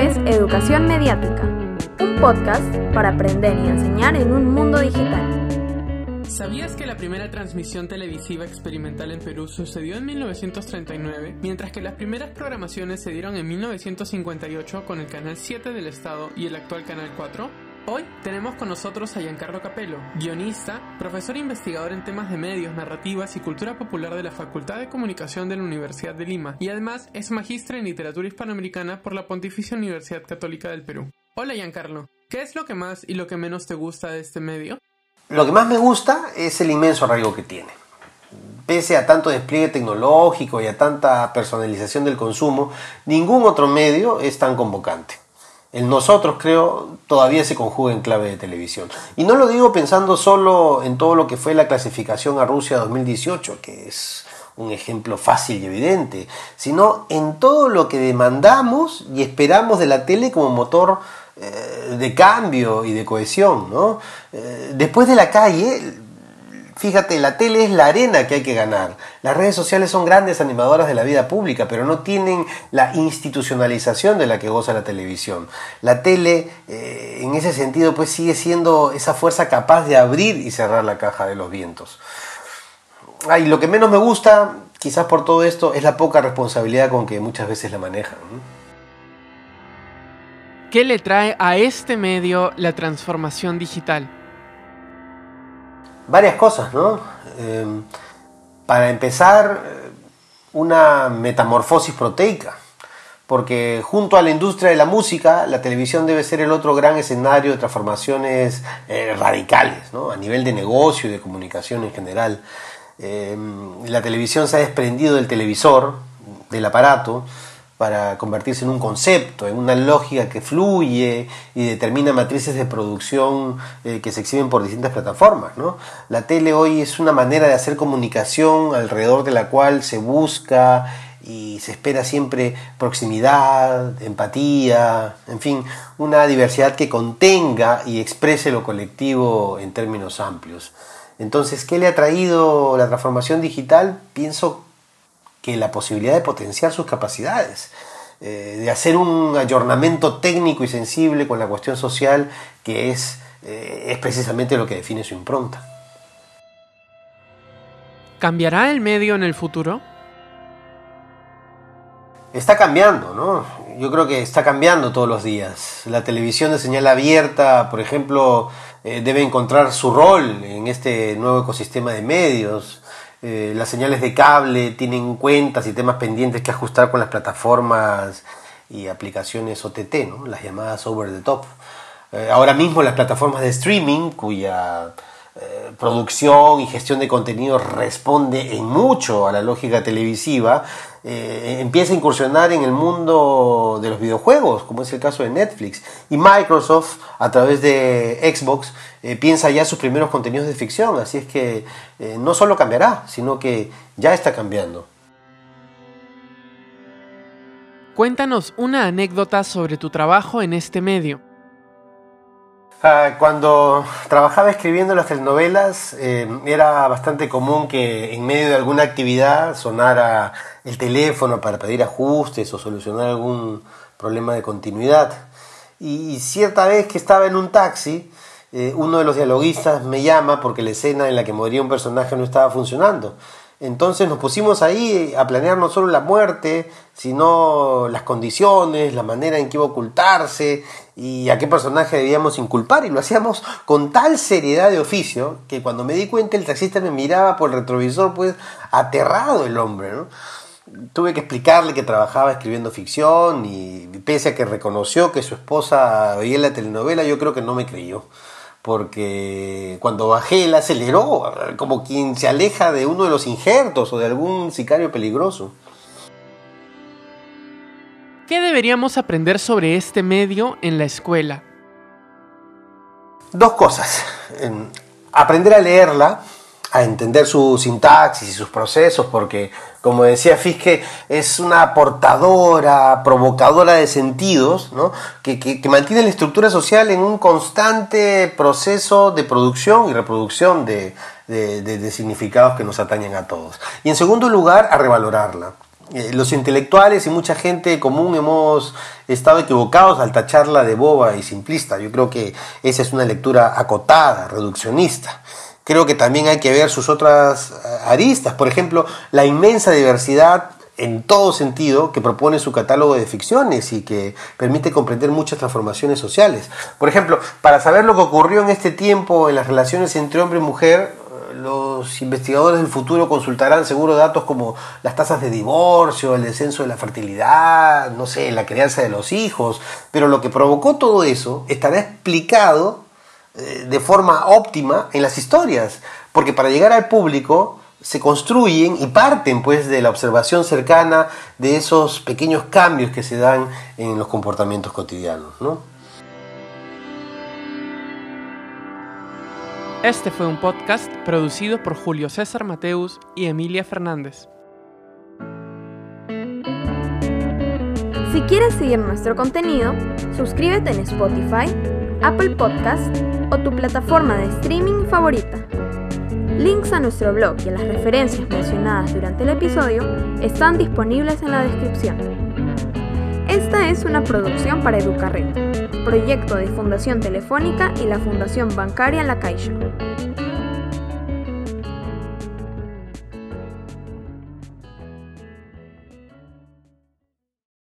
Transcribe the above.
Es Educación Mediática, un podcast para aprender y enseñar en un mundo digital. ¿Sabías que la primera transmisión televisiva experimental en Perú sucedió en 1939, mientras que las primeras programaciones se dieron en 1958 con el Canal 7 del Estado y el actual Canal 4? Hoy tenemos con nosotros a Giancarlo Capello, guionista, profesor e investigador en temas de medios, narrativas y cultura popular de la Facultad de Comunicación de la Universidad de Lima y además es magíster en literatura hispanoamericana por la Pontificia Universidad Católica del Perú. Hola Giancarlo, ¿qué es lo que más y lo que menos te gusta de este medio? Lo que más me gusta es el inmenso arraigo que tiene. Pese a tanto despliegue tecnológico y a tanta personalización del consumo, ningún otro medio es tan convocante el nosotros creo todavía se conjuga en clave de televisión. Y no lo digo pensando solo en todo lo que fue la clasificación a Rusia 2018, que es un ejemplo fácil y evidente, sino en todo lo que demandamos y esperamos de la tele como motor eh, de cambio y de cohesión. ¿no? Eh, después de la calle, Fíjate, la tele es la arena que hay que ganar. Las redes sociales son grandes animadoras de la vida pública, pero no tienen la institucionalización de la que goza la televisión. La tele, eh, en ese sentido, pues sigue siendo esa fuerza capaz de abrir y cerrar la caja de los vientos. Ay, lo que menos me gusta, quizás por todo esto, es la poca responsabilidad con que muchas veces la manejan. ¿Qué le trae a este medio la transformación digital? Varias cosas, ¿no? Eh, para empezar, una metamorfosis proteica, porque junto a la industria de la música, la televisión debe ser el otro gran escenario de transformaciones eh, radicales, ¿no? A nivel de negocio y de comunicación en general. Eh, la televisión se ha desprendido del televisor, del aparato, para convertirse en un concepto, en una lógica que fluye y determina matrices de producción eh, que se exhiben por distintas plataformas. ¿no? La tele hoy es una manera de hacer comunicación alrededor de la cual se busca y se espera siempre proximidad, empatía, en fin, una diversidad que contenga y exprese lo colectivo en términos amplios. Entonces, ¿qué le ha traído la transformación digital? Pienso que la posibilidad de potenciar sus capacidades, eh, de hacer un ayornamiento técnico y sensible con la cuestión social que es, eh, es precisamente lo que define su impronta. ¿Cambiará el medio en el futuro? Está cambiando, ¿no? Yo creo que está cambiando todos los días. La televisión de señal abierta, por ejemplo, eh, debe encontrar su rol en este nuevo ecosistema de medios. Eh, las señales de cable tienen cuentas y temas pendientes que ajustar con las plataformas y aplicaciones OTT, ¿no? las llamadas over the top. Eh, ahora mismo las plataformas de streaming, cuya eh, producción y gestión de contenido responde en mucho a la lógica televisiva, eh, empieza a incursionar en el mundo de los videojuegos, como es el caso de Netflix. Y Microsoft, a través de Xbox, eh, piensa ya sus primeros contenidos de ficción. Así es que eh, no solo cambiará, sino que ya está cambiando. Cuéntanos una anécdota sobre tu trabajo en este medio. Ah, cuando trabajaba escribiendo las telenovelas, eh, era bastante común que en medio de alguna actividad sonara el teléfono para pedir ajustes o solucionar algún problema de continuidad. Y cierta vez que estaba en un taxi, eh, uno de los dialoguistas me llama porque la escena en la que moría un personaje no estaba funcionando. Entonces nos pusimos ahí a planear no solo la muerte, sino las condiciones, la manera en que iba a ocultarse y a qué personaje debíamos inculpar. Y lo hacíamos con tal seriedad de oficio que cuando me di cuenta el taxista me miraba por el retrovisor, pues aterrado el hombre. Tuve que explicarle que trabajaba escribiendo ficción y pese a que reconoció que su esposa veía la telenovela, yo creo que no me creyó porque cuando bajé él aceleró, como quien se aleja de uno de los injertos o de algún sicario peligroso. ¿Qué deberíamos aprender sobre este medio en la escuela? Dos cosas. Aprender a leerla, a entender su sintaxis y sus procesos, porque, como decía Fiske, es una portadora, provocadora de sentidos, ¿no? que, que, mantiene la estructura social en un constante proceso de producción y reproducción de, de, de, significados que nos atañen a todos. Y en segundo lugar, a revalorarla. Eh, los intelectuales y mucha gente común hemos estado equivocados al tacharla de boba y simplista. Yo creo que esa es una lectura acotada, reduccionista. Creo que también hay que ver sus otras eh, aristas, por ejemplo, la inmensa diversidad en todo sentido que propone su catálogo de ficciones y que permite comprender muchas transformaciones sociales. Por ejemplo, para saber lo que ocurrió en este tiempo en las relaciones entre hombre y mujer, los investigadores del futuro consultarán seguro datos como las tasas de divorcio, el descenso de la fertilidad, no sé, la crianza de los hijos, pero lo que provocó todo eso estará explicado eh, de forma óptima en las historias, porque para llegar al público se construyen y parten pues de la observación cercana de esos pequeños cambios que se dan en los comportamientos cotidianos, ¿no? Este fue un podcast producido por Julio César Mateus y Emilia Fernández. Si quieres seguir nuestro contenido, suscríbete en Spotify, Apple Podcast o tu plataforma de streaming favorita. Links a nuestro blog y a las referencias mencionadas durante el episodio están disponibles en la descripción. Esta es una producción para Educarred, proyecto de Fundación Telefónica y la Fundación Bancaria La Caixa.